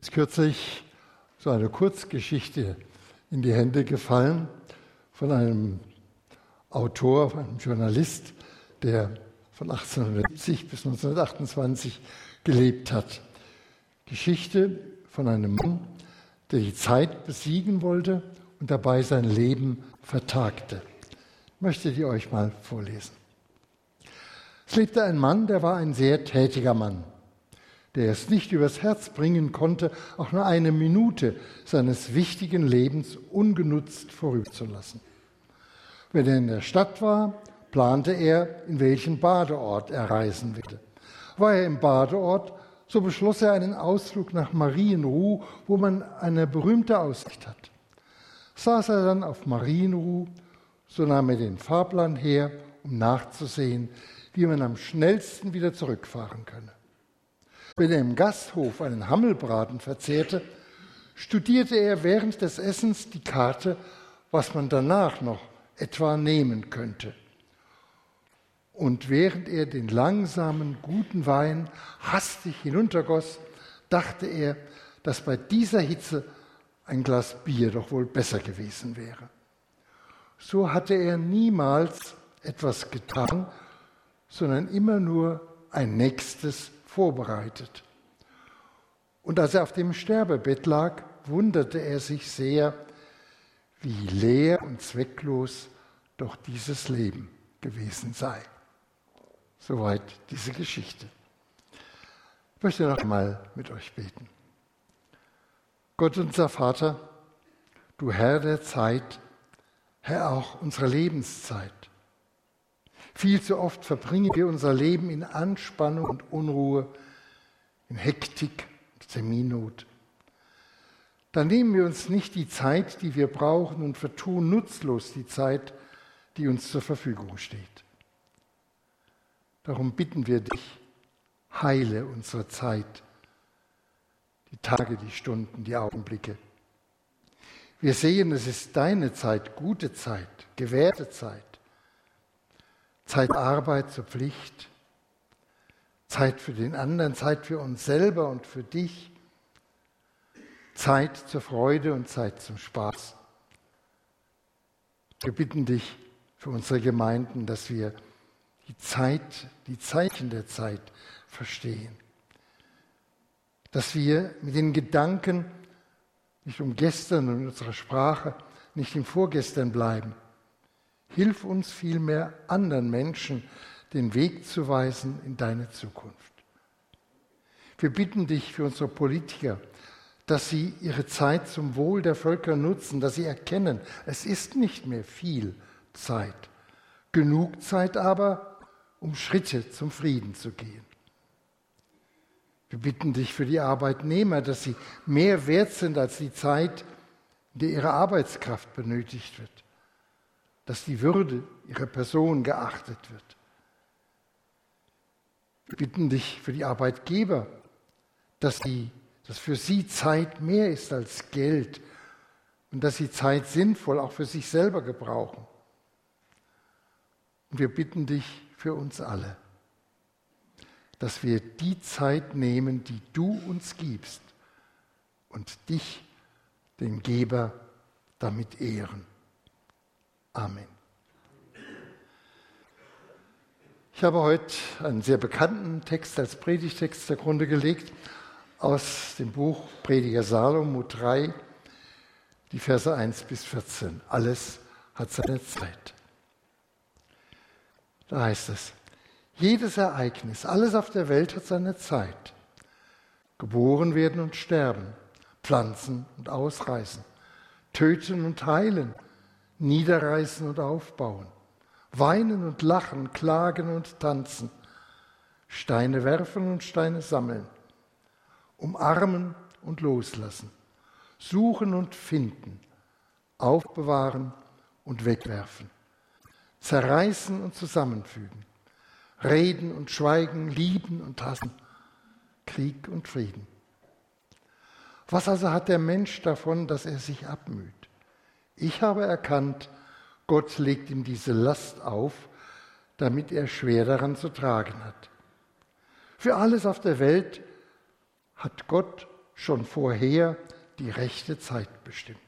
ist kürzlich so eine Kurzgeschichte in die Hände gefallen von einem Autor, einem Journalist, der von 1870 bis 1928 gelebt hat. Geschichte von einem Mann, der die Zeit besiegen wollte und dabei sein Leben vertagte. Ich möchte die euch mal vorlesen. Es lebte ein Mann, der war ein sehr tätiger Mann der es nicht übers Herz bringen konnte, auch nur eine Minute seines wichtigen Lebens ungenutzt vorüberzulassen. Wenn er in der Stadt war, plante er, in welchen Badeort er reisen würde. War er im Badeort, so beschloss er einen Ausflug nach Marienruh, wo man eine berühmte Aussicht hat. Saß er dann auf Marienruh, so nahm er den Fahrplan her, um nachzusehen, wie man am schnellsten wieder zurückfahren könne. Wenn er im Gasthof einen Hammelbraten verzehrte, studierte er während des Essens die Karte, was man danach noch etwa nehmen könnte. Und während er den langsamen, guten Wein hastig hinuntergoss, dachte er, dass bei dieser Hitze ein Glas Bier doch wohl besser gewesen wäre. So hatte er niemals etwas getan, sondern immer nur ein nächstes vorbereitet. Und als er auf dem Sterbebett lag, wunderte er sich sehr, wie leer und zwecklos doch dieses Leben gewesen sei. Soweit diese Geschichte. Ich möchte noch einmal mit euch beten. Gott unser Vater, du Herr der Zeit, Herr auch unserer Lebenszeit. Viel zu oft verbringen wir unser Leben in Anspannung und Unruhe, in Hektik und Terminnot. Dann nehmen wir uns nicht die Zeit, die wir brauchen und vertun nutzlos die Zeit, die uns zur Verfügung steht. Darum bitten wir dich, heile unsere Zeit, die Tage, die Stunden, die Augenblicke. Wir sehen, es ist deine Zeit, gute Zeit, gewährte Zeit. Zeit Arbeit zur Pflicht, Zeit für den anderen, Zeit für uns selber und für dich, Zeit zur Freude und Zeit zum Spaß. Wir bitten dich für unsere Gemeinden, dass wir die Zeit, die Zeichen der Zeit verstehen. Dass wir mit den Gedanken nicht um gestern und unserer Sprache, nicht im Vorgestern bleiben, Hilf uns vielmehr, anderen Menschen den Weg zu weisen in deine Zukunft. Wir bitten dich für unsere Politiker, dass sie ihre Zeit zum Wohl der Völker nutzen, dass sie erkennen, es ist nicht mehr viel Zeit, genug Zeit aber, um Schritte zum Frieden zu gehen. Wir bitten dich für die Arbeitnehmer, dass sie mehr wert sind als die Zeit, in der ihre Arbeitskraft benötigt wird dass die Würde ihrer Person geachtet wird. Wir bitten dich für die Arbeitgeber, dass, sie, dass für sie Zeit mehr ist als Geld und dass sie Zeit sinnvoll auch für sich selber gebrauchen. Und wir bitten dich für uns alle, dass wir die Zeit nehmen, die du uns gibst und dich, den Geber, damit ehren. Amen. Ich habe heute einen sehr bekannten Text als Predigtext zugrunde gelegt aus dem Buch Prediger Salomo 3, die Verse 1 bis 14. Alles hat seine Zeit. Da heißt es, jedes Ereignis, alles auf der Welt hat seine Zeit. Geboren werden und sterben, pflanzen und ausreißen, töten und heilen, niederreißen und aufbauen, weinen und lachen, klagen und tanzen, Steine werfen und Steine sammeln, umarmen und loslassen, suchen und finden, aufbewahren und wegwerfen, zerreißen und zusammenfügen, reden und schweigen, lieben und hassen, Krieg und Frieden. Was also hat der Mensch davon, dass er sich abmüht? Ich habe erkannt, Gott legt ihm diese Last auf, damit er schwer daran zu tragen hat. Für alles auf der Welt hat Gott schon vorher die rechte Zeit bestimmt.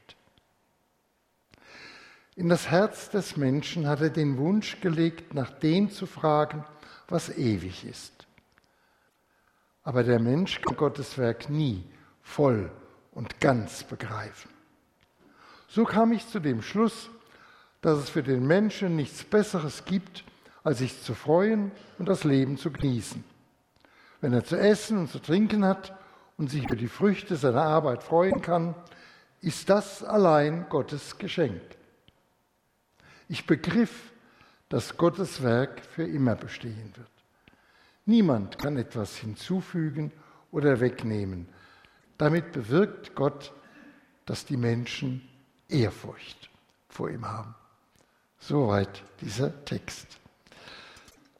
In das Herz des Menschen hat er den Wunsch gelegt, nach dem zu fragen, was ewig ist. Aber der Mensch kann Gottes Werk nie voll und ganz begreifen. So kam ich zu dem Schluss, dass es für den Menschen nichts Besseres gibt, als sich zu freuen und das Leben zu genießen. Wenn er zu essen und zu trinken hat und sich über die Früchte seiner Arbeit freuen kann, ist das allein Gottes Geschenk. Ich begriff, dass Gottes Werk für immer bestehen wird. Niemand kann etwas hinzufügen oder wegnehmen. Damit bewirkt Gott, dass die Menschen Ehrfurcht vor ihm haben. Soweit dieser Text.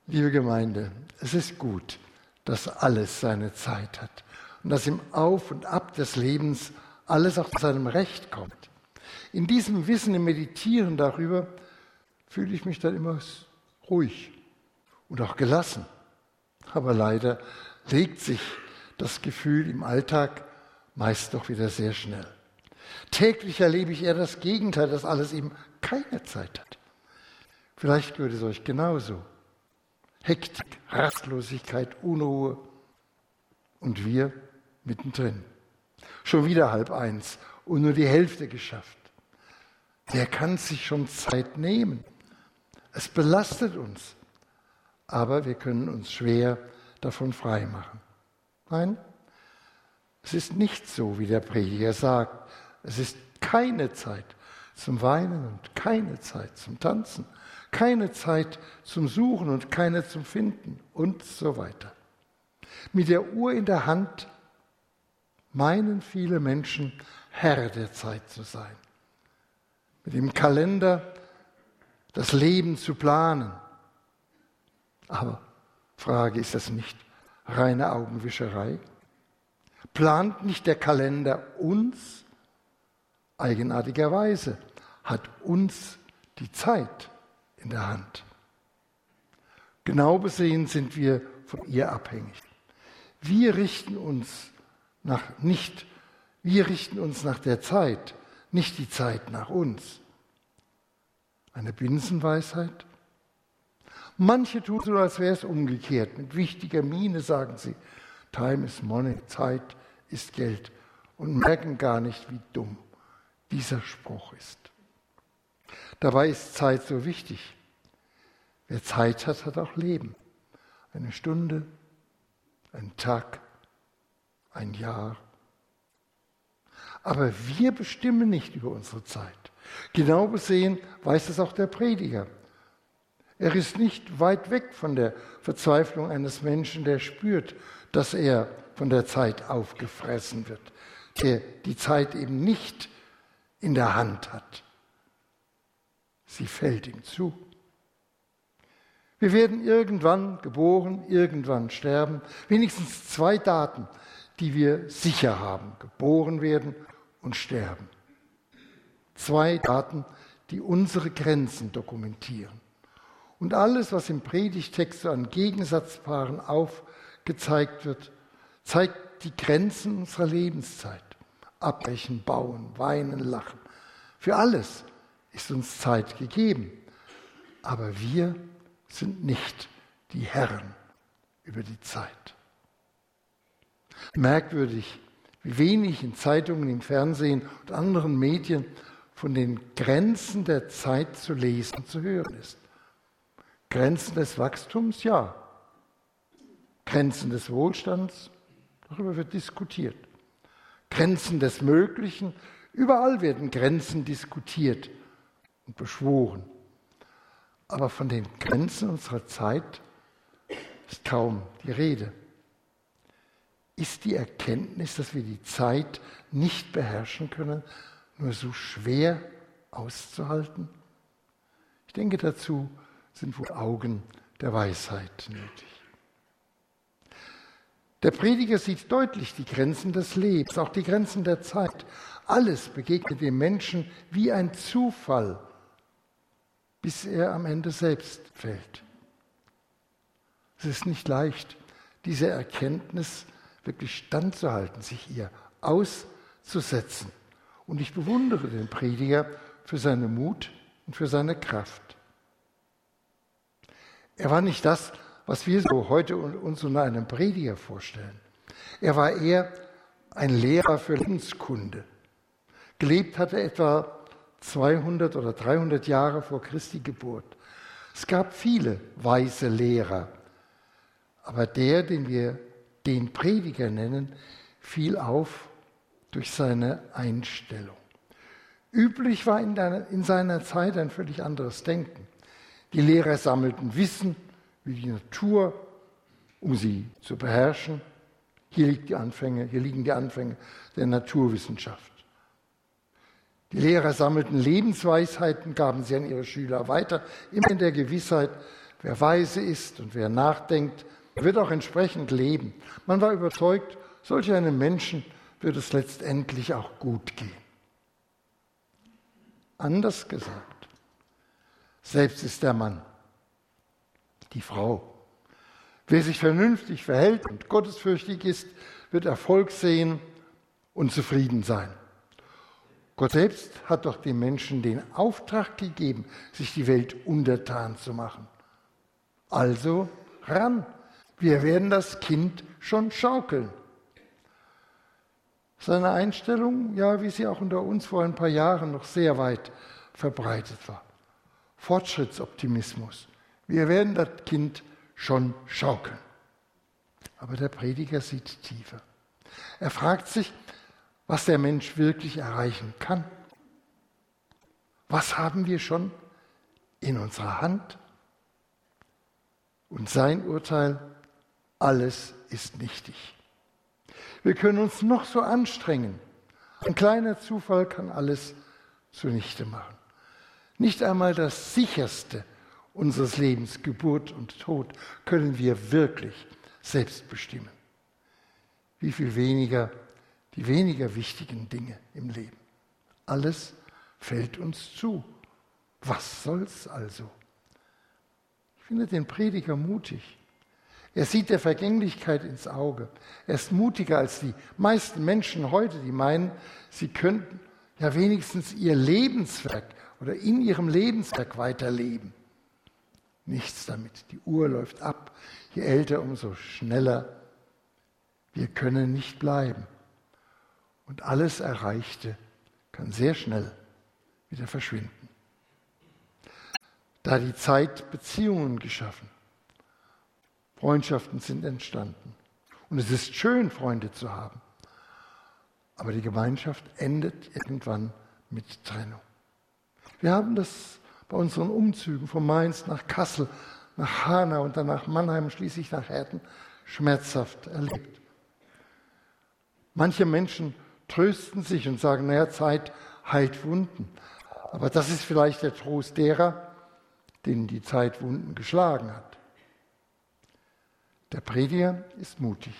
Liebe Gemeinde, es ist gut, dass alles seine Zeit hat und dass im Auf und Ab des Lebens alles auch zu seinem Recht kommt. In diesem Wissen, im Meditieren darüber, fühle ich mich dann immer ruhig und auch gelassen. Aber leider legt sich das Gefühl im Alltag meist doch wieder sehr schnell. Täglich erlebe ich eher das Gegenteil, dass alles eben keine Zeit hat. Vielleicht gehört es euch genauso. Hektik, Rastlosigkeit, Unruhe und wir mittendrin. Schon wieder halb eins und nur die Hälfte geschafft. Wer kann sich schon Zeit nehmen? Es belastet uns, aber wir können uns schwer davon freimachen. Nein, es ist nicht so, wie der Prediger sagt. Es ist keine Zeit zum Weinen und keine Zeit zum Tanzen, keine Zeit zum Suchen und keine zum Finden und so weiter. Mit der Uhr in der Hand meinen viele Menschen, Herr der Zeit zu sein. Mit dem Kalender das Leben zu planen. Aber Frage, ist das nicht reine Augenwischerei? Plant nicht der Kalender uns? Eigenartigerweise hat uns die Zeit in der Hand. Genau besehen sind wir von ihr abhängig. Wir richten uns nach nicht, wir richten uns nach der Zeit, nicht die Zeit nach uns. Eine Binsenweisheit? Manche tun so, als wäre es umgekehrt. Mit wichtiger Miene sagen sie, Time is money, Zeit ist Geld und merken gar nicht, wie dumm dieser Spruch ist. Dabei ist Zeit so wichtig. Wer Zeit hat, hat auch Leben. Eine Stunde, ein Tag, ein Jahr. Aber wir bestimmen nicht über unsere Zeit. Genau gesehen weiß es auch der Prediger. Er ist nicht weit weg von der Verzweiflung eines Menschen, der spürt, dass er von der Zeit aufgefressen wird, der die Zeit eben nicht in der Hand hat. Sie fällt ihm zu. Wir werden irgendwann geboren, irgendwann sterben. Wenigstens zwei Daten, die wir sicher haben. Geboren werden und sterben. Zwei Daten, die unsere Grenzen dokumentieren. Und alles, was im Predigtext so an Gegensatzpaaren aufgezeigt wird, zeigt die Grenzen unserer Lebenszeit. Abbrechen, bauen, weinen, lachen. Für alles ist uns Zeit gegeben. Aber wir sind nicht die Herren über die Zeit. Merkwürdig, wie wenig in Zeitungen, im Fernsehen und anderen Medien von den Grenzen der Zeit zu lesen und zu hören ist. Grenzen des Wachstums, ja. Grenzen des Wohlstands, darüber wird diskutiert. Grenzen des Möglichen, überall werden Grenzen diskutiert und beschworen. Aber von den Grenzen unserer Zeit ist kaum die Rede. Ist die Erkenntnis, dass wir die Zeit nicht beherrschen können, nur so schwer auszuhalten? Ich denke, dazu sind wohl Augen der Weisheit nötig. Der Prediger sieht deutlich die Grenzen des Lebens, auch die Grenzen der Zeit. Alles begegnet dem Menschen wie ein Zufall, bis er am Ende selbst fällt. Es ist nicht leicht, diese Erkenntnis wirklich standzuhalten, sich ihr auszusetzen. Und ich bewundere den Prediger für seinen Mut und für seine Kraft. Er war nicht das, was wir so heute uns unter einem Prediger vorstellen. Er war eher ein Lehrer für Lebenskunde. Gelebt hatte etwa 200 oder 300 Jahre vor Christi Geburt. Es gab viele weise Lehrer, aber der, den wir den Prediger nennen, fiel auf durch seine Einstellung. Üblich war in, deiner, in seiner Zeit ein völlig anderes Denken. Die Lehrer sammelten Wissen wie die Natur, um sie zu beherrschen. Hier, liegt die Anfänge, hier liegen die Anfänge der Naturwissenschaft. Die Lehrer sammelten Lebensweisheiten, gaben sie an ihre Schüler weiter, immer in der Gewissheit, wer weise ist und wer nachdenkt, wird auch entsprechend leben. Man war überzeugt, solch einem Menschen wird es letztendlich auch gut gehen. Anders gesagt, selbst ist der Mann, die Frau. Wer sich vernünftig verhält und gottesfürchtig ist, wird Erfolg sehen und zufrieden sein. Gott selbst hat doch den Menschen den Auftrag gegeben, sich die Welt untertan zu machen. Also ran, wir werden das Kind schon schaukeln. Seine Einstellung, ja, wie sie auch unter uns vor ein paar Jahren noch sehr weit verbreitet war. Fortschrittsoptimismus. Wir werden das Kind schon schaukeln. Aber der Prediger sieht tiefer. Er fragt sich, was der Mensch wirklich erreichen kann. Was haben wir schon in unserer Hand? Und sein Urteil, alles ist nichtig. Wir können uns noch so anstrengen. Ein kleiner Zufall kann alles zunichte machen. Nicht einmal das sicherste unseres Lebens, Geburt und Tod, können wir wirklich selbst bestimmen. Wie viel weniger die weniger wichtigen Dinge im Leben. Alles fällt uns zu. Was soll's also? Ich finde den Prediger mutig. Er sieht der Vergänglichkeit ins Auge. Er ist mutiger als die meisten Menschen heute, die meinen, sie könnten ja wenigstens ihr Lebenswerk oder in ihrem Lebenswerk weiterleben. Nichts damit. Die Uhr läuft ab. Je älter, umso schneller. Wir können nicht bleiben. Und alles Erreichte kann sehr schnell wieder verschwinden. Da die Zeit Beziehungen geschaffen. Freundschaften sind entstanden. Und es ist schön, Freunde zu haben. Aber die Gemeinschaft endet irgendwann mit Trennung. Wir haben das bei unseren Umzügen von Mainz nach Kassel, nach Hanau und dann nach Mannheim, schließlich nach Herten schmerzhaft erlebt. Manche Menschen trösten sich und sagen, naja, Zeit heilt Wunden. Aber das ist vielleicht der Trost derer, denen die Zeit Wunden geschlagen hat. Der Prediger ist mutig.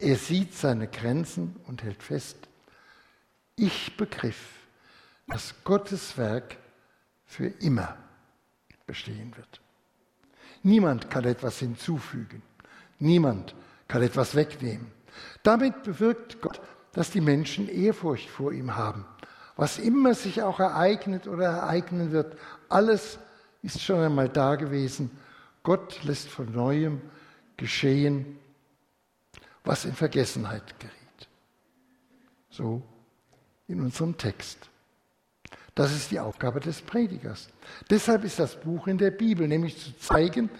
Er sieht seine Grenzen und hält fest. Ich begriff, dass Gottes Werk für immer bestehen wird. Niemand kann etwas hinzufügen. Niemand kann etwas wegnehmen. Damit bewirkt Gott dass die Menschen Ehrfurcht vor ihm haben. Was immer sich auch ereignet oder ereignen wird, alles ist schon einmal da gewesen. Gott lässt von neuem geschehen, was in Vergessenheit geriet. So in unserem Text. Das ist die Aufgabe des Predigers. Deshalb ist das Buch in der Bibel, nämlich zu zeigen,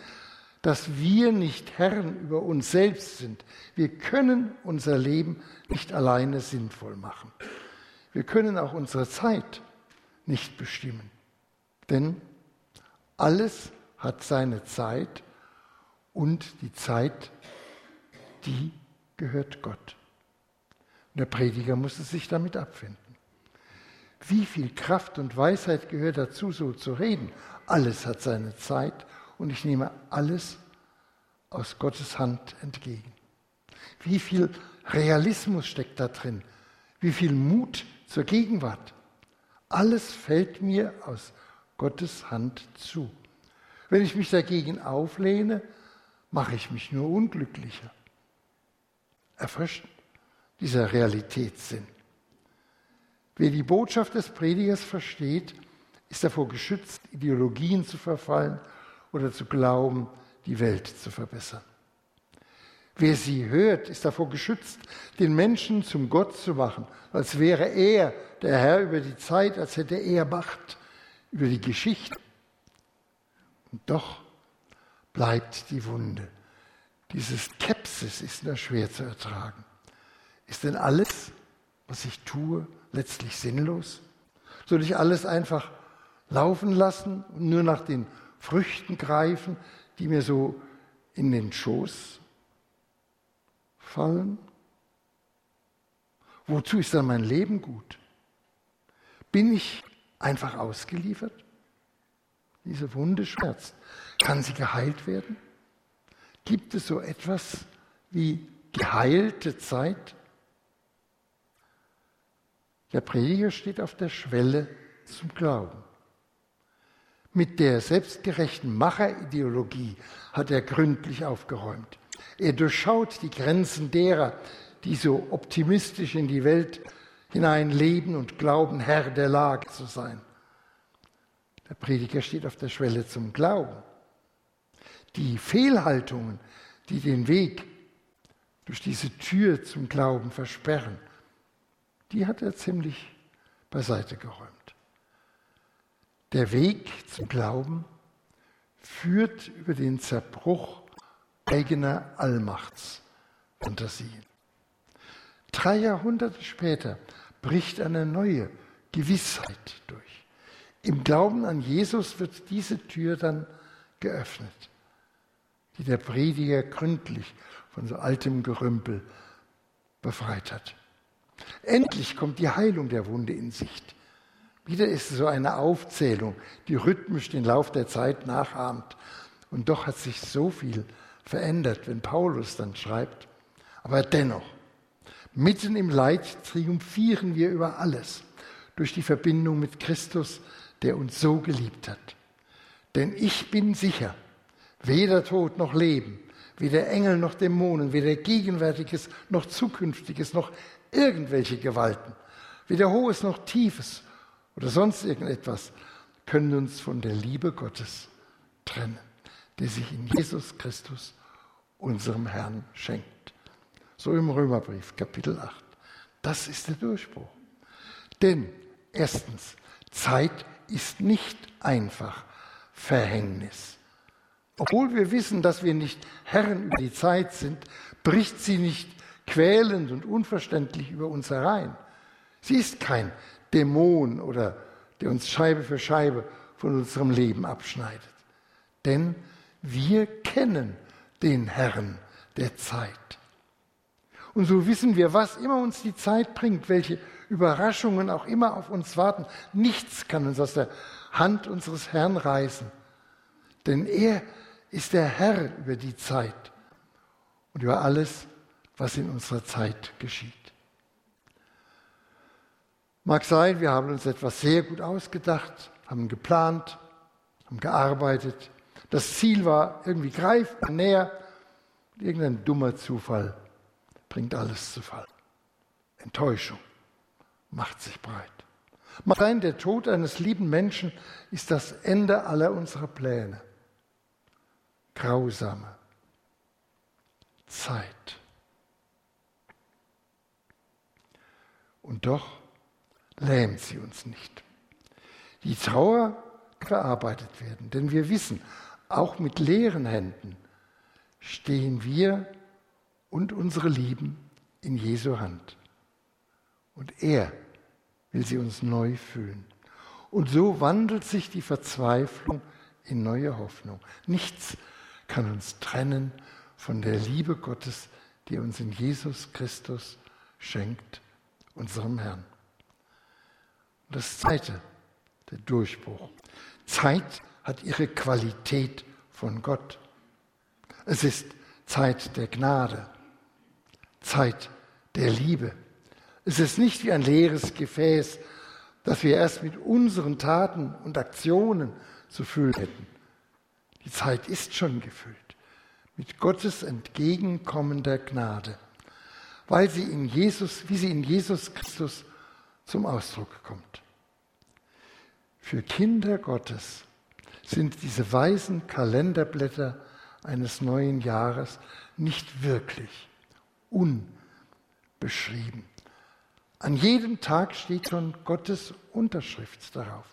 dass wir nicht Herren über uns selbst sind. Wir können unser Leben nicht alleine sinnvoll machen. Wir können auch unsere Zeit nicht bestimmen. Denn alles hat seine Zeit und die Zeit, die gehört Gott. Und der Prediger musste sich damit abfinden. Wie viel Kraft und Weisheit gehört dazu, so zu reden? Alles hat seine Zeit und ich nehme alles aus Gottes Hand entgegen. Wie viel Realismus steckt da drin? Wie viel Mut zur Gegenwart? Alles fällt mir aus Gottes Hand zu. Wenn ich mich dagegen auflehne, mache ich mich nur unglücklicher. Erfrischend? dieser Realitätssinn. Wer die Botschaft des Predigers versteht, ist davor geschützt, Ideologien zu verfallen oder zu glauben, die Welt zu verbessern. Wer sie hört, ist davor geschützt, den Menschen zum Gott zu machen, als wäre er der Herr über die Zeit, als hätte er Macht über die Geschichte. Und doch bleibt die Wunde. Dieses Skepsis ist nur schwer zu ertragen. Ist denn alles, was ich tue, letztlich sinnlos? Soll ich alles einfach laufen lassen und nur nach den Früchten greifen, die mir so in den Schoß fallen? Wozu ist dann mein Leben gut? Bin ich einfach ausgeliefert? Diese Wunde schmerzt. Kann sie geheilt werden? Gibt es so etwas wie geheilte Zeit? Der Prediger steht auf der Schwelle zum Glauben. Mit der selbstgerechten Macherideologie hat er gründlich aufgeräumt. Er durchschaut die Grenzen derer, die so optimistisch in die Welt hinein leben und glauben, Herr der Lage zu sein. Der Prediger steht auf der Schwelle zum Glauben. Die Fehlhaltungen, die den Weg durch diese Tür zum Glauben versperren, die hat er ziemlich beiseite geräumt. Der Weg zum Glauben führt über den Zerbruch eigener Allmachtsfantasien. Drei Jahrhunderte später bricht eine neue Gewissheit durch. Im Glauben an Jesus wird diese Tür dann geöffnet, die der Prediger gründlich von so altem Gerümpel befreit hat. Endlich kommt die Heilung der Wunde in Sicht. Wieder ist es so eine Aufzählung, die rhythmisch den Lauf der Zeit nachahmt. Und doch hat sich so viel verändert, wenn Paulus dann schreibt. Aber dennoch, mitten im Leid triumphieren wir über alles durch die Verbindung mit Christus, der uns so geliebt hat. Denn ich bin sicher, weder Tod noch Leben, weder Engel noch Dämonen, weder Gegenwärtiges noch Zukünftiges noch irgendwelche Gewalten, weder Hohes noch Tiefes oder sonst irgendetwas können uns von der Liebe Gottes trennen, die sich in Jesus Christus, unserem Herrn, schenkt. So im Römerbrief, Kapitel 8. Das ist der Durchbruch. Denn erstens, Zeit ist nicht einfach Verhängnis. Obwohl wir wissen, dass wir nicht Herren über die Zeit sind, bricht sie nicht quälend und unverständlich über uns herein. Sie ist kein Dämon oder der uns Scheibe für Scheibe von unserem Leben abschneidet. Denn wir kennen den Herrn der Zeit. Und so wissen wir, was immer uns die Zeit bringt, welche Überraschungen auch immer auf uns warten, nichts kann uns aus der Hand unseres Herrn reißen. Denn er ist der Herr über die Zeit und über alles, was in unserer Zeit geschieht. Mag sein, wir haben uns etwas sehr gut ausgedacht, haben geplant, haben gearbeitet. Das Ziel war irgendwie greifbar näher. Irgendein dummer Zufall bringt alles zu Fall. Enttäuschung macht sich breit. Mag sein, der Tod eines lieben Menschen ist das Ende aller unserer Pläne. Grausame Zeit. Und doch lähmt sie uns nicht. Die Trauer verarbeitet werden, denn wir wissen, auch mit leeren Händen stehen wir und unsere Lieben in Jesu Hand. Und er will sie uns neu füllen. Und so wandelt sich die Verzweiflung in neue Hoffnung. Nichts kann uns trennen von der Liebe Gottes, die uns in Jesus Christus schenkt, unserem Herrn. Das zweite, der Durchbruch. Zeit hat ihre Qualität von Gott. Es ist Zeit der Gnade, Zeit der Liebe. Es ist nicht wie ein leeres Gefäß, das wir erst mit unseren Taten und Aktionen zu füllen hätten. Die Zeit ist schon gefüllt mit Gottes entgegenkommender Gnade. weil sie in Jesus, wie sie in Jesus Christus zum Ausdruck kommt. Für Kinder Gottes sind diese weißen Kalenderblätter eines neuen Jahres nicht wirklich unbeschrieben. An jedem Tag steht schon Gottes Unterschrift darauf.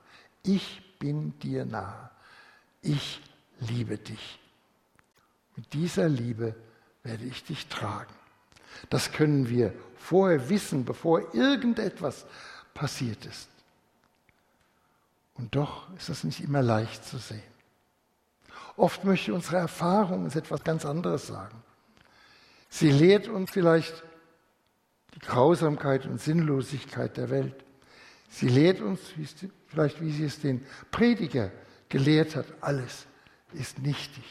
Ich bin dir nahe. Ich liebe dich. Mit dieser Liebe werde ich dich tragen. Das können wir vorher wissen, bevor irgendetwas passiert ist. Und doch ist das nicht immer leicht zu sehen. Oft möchte unsere Erfahrung uns etwas ganz anderes sagen. Sie lehrt uns vielleicht die Grausamkeit und Sinnlosigkeit der Welt. Sie lehrt uns, vielleicht wie sie es den Prediger gelehrt hat, alles ist nichtig.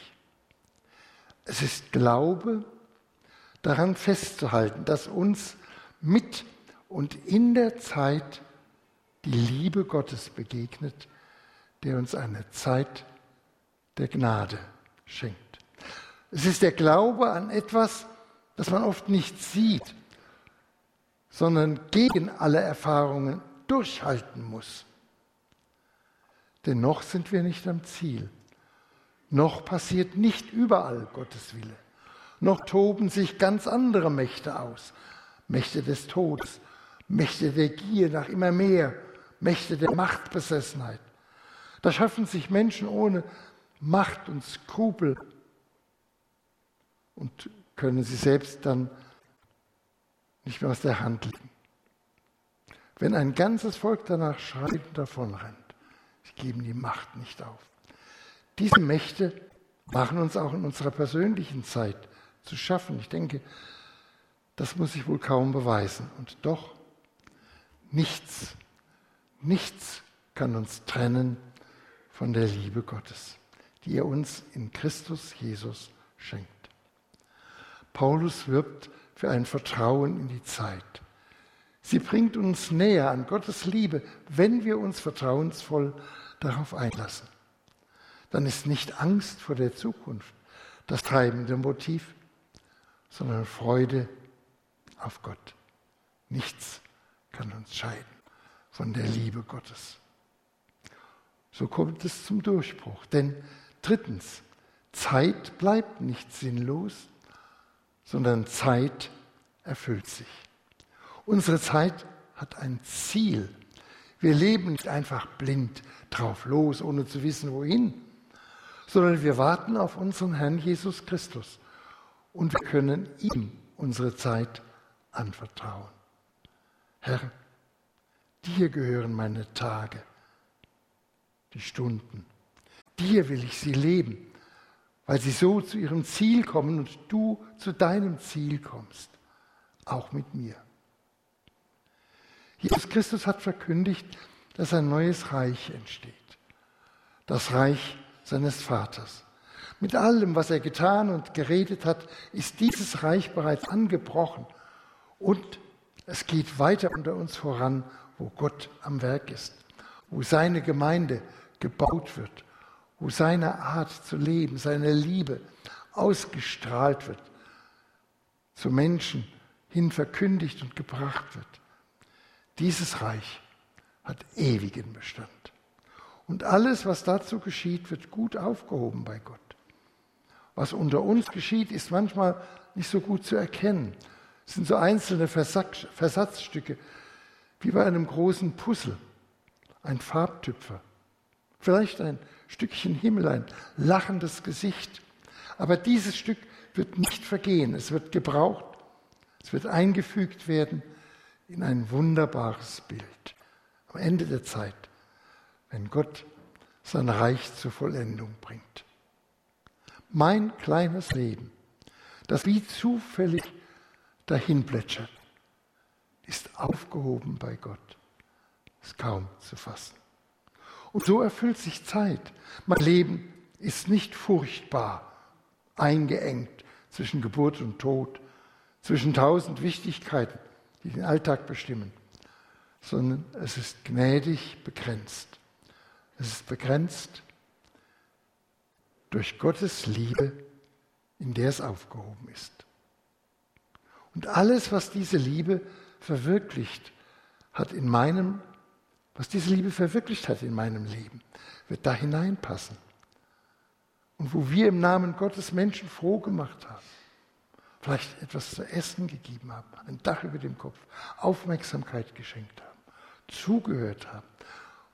Es ist Glaube, daran festzuhalten, dass uns mit und in der Zeit die Liebe Gottes begegnet, der uns eine Zeit der Gnade schenkt. Es ist der Glaube an etwas, das man oft nicht sieht, sondern gegen alle Erfahrungen durchhalten muss. Denn noch sind wir nicht am Ziel. Noch passiert nicht überall Gottes Wille. Noch toben sich ganz andere Mächte aus. Mächte des Todes, Mächte der Gier nach immer mehr, Mächte der Machtbesessenheit. Da schaffen sich Menschen ohne Macht und Skrupel und können sie selbst dann nicht mehr aus der Hand legen. Wenn ein ganzes Volk danach schreit und davonrennt, sie geben die Macht nicht auf. Diese Mächte machen uns auch in unserer persönlichen Zeit zu schaffen. Ich denke, das muss sich wohl kaum beweisen. Und doch, nichts, nichts kann uns trennen von der Liebe Gottes, die er uns in Christus Jesus schenkt. Paulus wirbt für ein Vertrauen in die Zeit. Sie bringt uns näher an Gottes Liebe, wenn wir uns vertrauensvoll darauf einlassen. Dann ist nicht Angst vor der Zukunft das treibende Motiv, sondern Freude auf Gott. Nichts kann uns scheiden von der Liebe Gottes. So kommt es zum Durchbruch. Denn drittens, Zeit bleibt nicht sinnlos, sondern Zeit erfüllt sich. Unsere Zeit hat ein Ziel. Wir leben nicht einfach blind drauf los, ohne zu wissen, wohin, sondern wir warten auf unseren Herrn Jesus Christus und wir können ihm unsere Zeit anvertrauen. Herr, dir gehören meine Tage, die Stunden. Dir will ich sie leben, weil sie so zu ihrem Ziel kommen und du zu deinem Ziel kommst, auch mit mir. Jesus Christus hat verkündigt, dass ein neues Reich entsteht. Das Reich seines Vaters. Mit allem, was er getan und geredet hat, ist dieses Reich bereits angebrochen. Und es geht weiter unter uns voran, wo Gott am Werk ist, wo seine Gemeinde gebaut wird, wo seine Art zu leben, seine Liebe ausgestrahlt wird, zu Menschen hin verkündigt und gebracht wird. Dieses Reich hat ewigen Bestand. Und alles, was dazu geschieht, wird gut aufgehoben bei Gott. Was unter uns geschieht, ist manchmal nicht so gut zu erkennen. Es sind so einzelne Versatzstücke, wie bei einem großen Puzzle, ein Farbtüpfer, vielleicht ein Stückchen Himmel, ein lachendes Gesicht. Aber dieses Stück wird nicht vergehen, es wird gebraucht, es wird eingefügt werden in ein wunderbares Bild. Am Ende der Zeit, wenn Gott sein Reich zur Vollendung bringt mein kleines Leben, das wie zufällig dahin plätschert, ist aufgehoben bei Gott. Ist kaum zu fassen. Und so erfüllt sich Zeit. Mein Leben ist nicht furchtbar eingeengt zwischen Geburt und Tod, zwischen tausend Wichtigkeiten, die den Alltag bestimmen, sondern es ist gnädig begrenzt. Es ist begrenzt durch Gottes Liebe, in der es aufgehoben ist. Und alles, was diese Liebe verwirklicht hat in meinem, was diese Liebe verwirklicht hat in meinem Leben, wird da hineinpassen. Und wo wir im Namen Gottes Menschen froh gemacht haben, vielleicht etwas zu essen gegeben haben, ein Dach über dem Kopf, Aufmerksamkeit geschenkt haben, zugehört haben,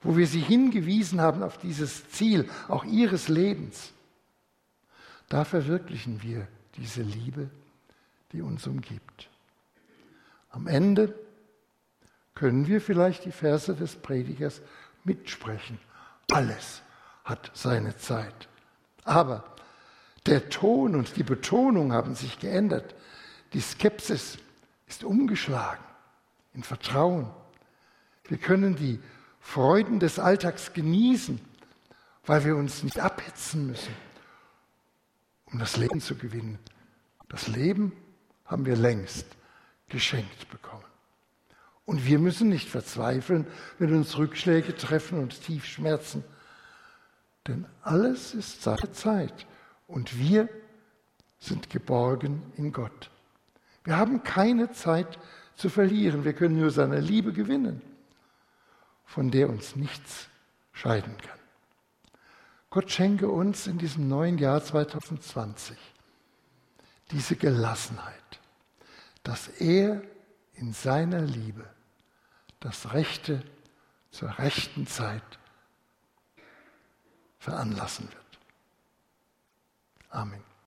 wo wir sie hingewiesen haben auf dieses Ziel, auch ihres Lebens, da verwirklichen wir diese Liebe, die uns umgibt. Am Ende können wir vielleicht die Verse des Predigers mitsprechen. Alles hat seine Zeit. Aber der Ton und die Betonung haben sich geändert. Die Skepsis ist umgeschlagen in Vertrauen. Wir können die Freuden des Alltags genießen, weil wir uns nicht abhetzen müssen, um das Leben zu gewinnen. Das Leben haben wir längst geschenkt bekommen. Und wir müssen nicht verzweifeln, wenn uns Rückschläge treffen und tief schmerzen. Denn alles ist Sache Zeit. Und wir sind geborgen in Gott. Wir haben keine Zeit zu verlieren. Wir können nur seine Liebe gewinnen, von der uns nichts scheiden kann. Gott schenke uns in diesem neuen Jahr 2020 diese Gelassenheit, dass er in seiner Liebe das Rechte zur rechten Zeit veranlassen wird. Amen.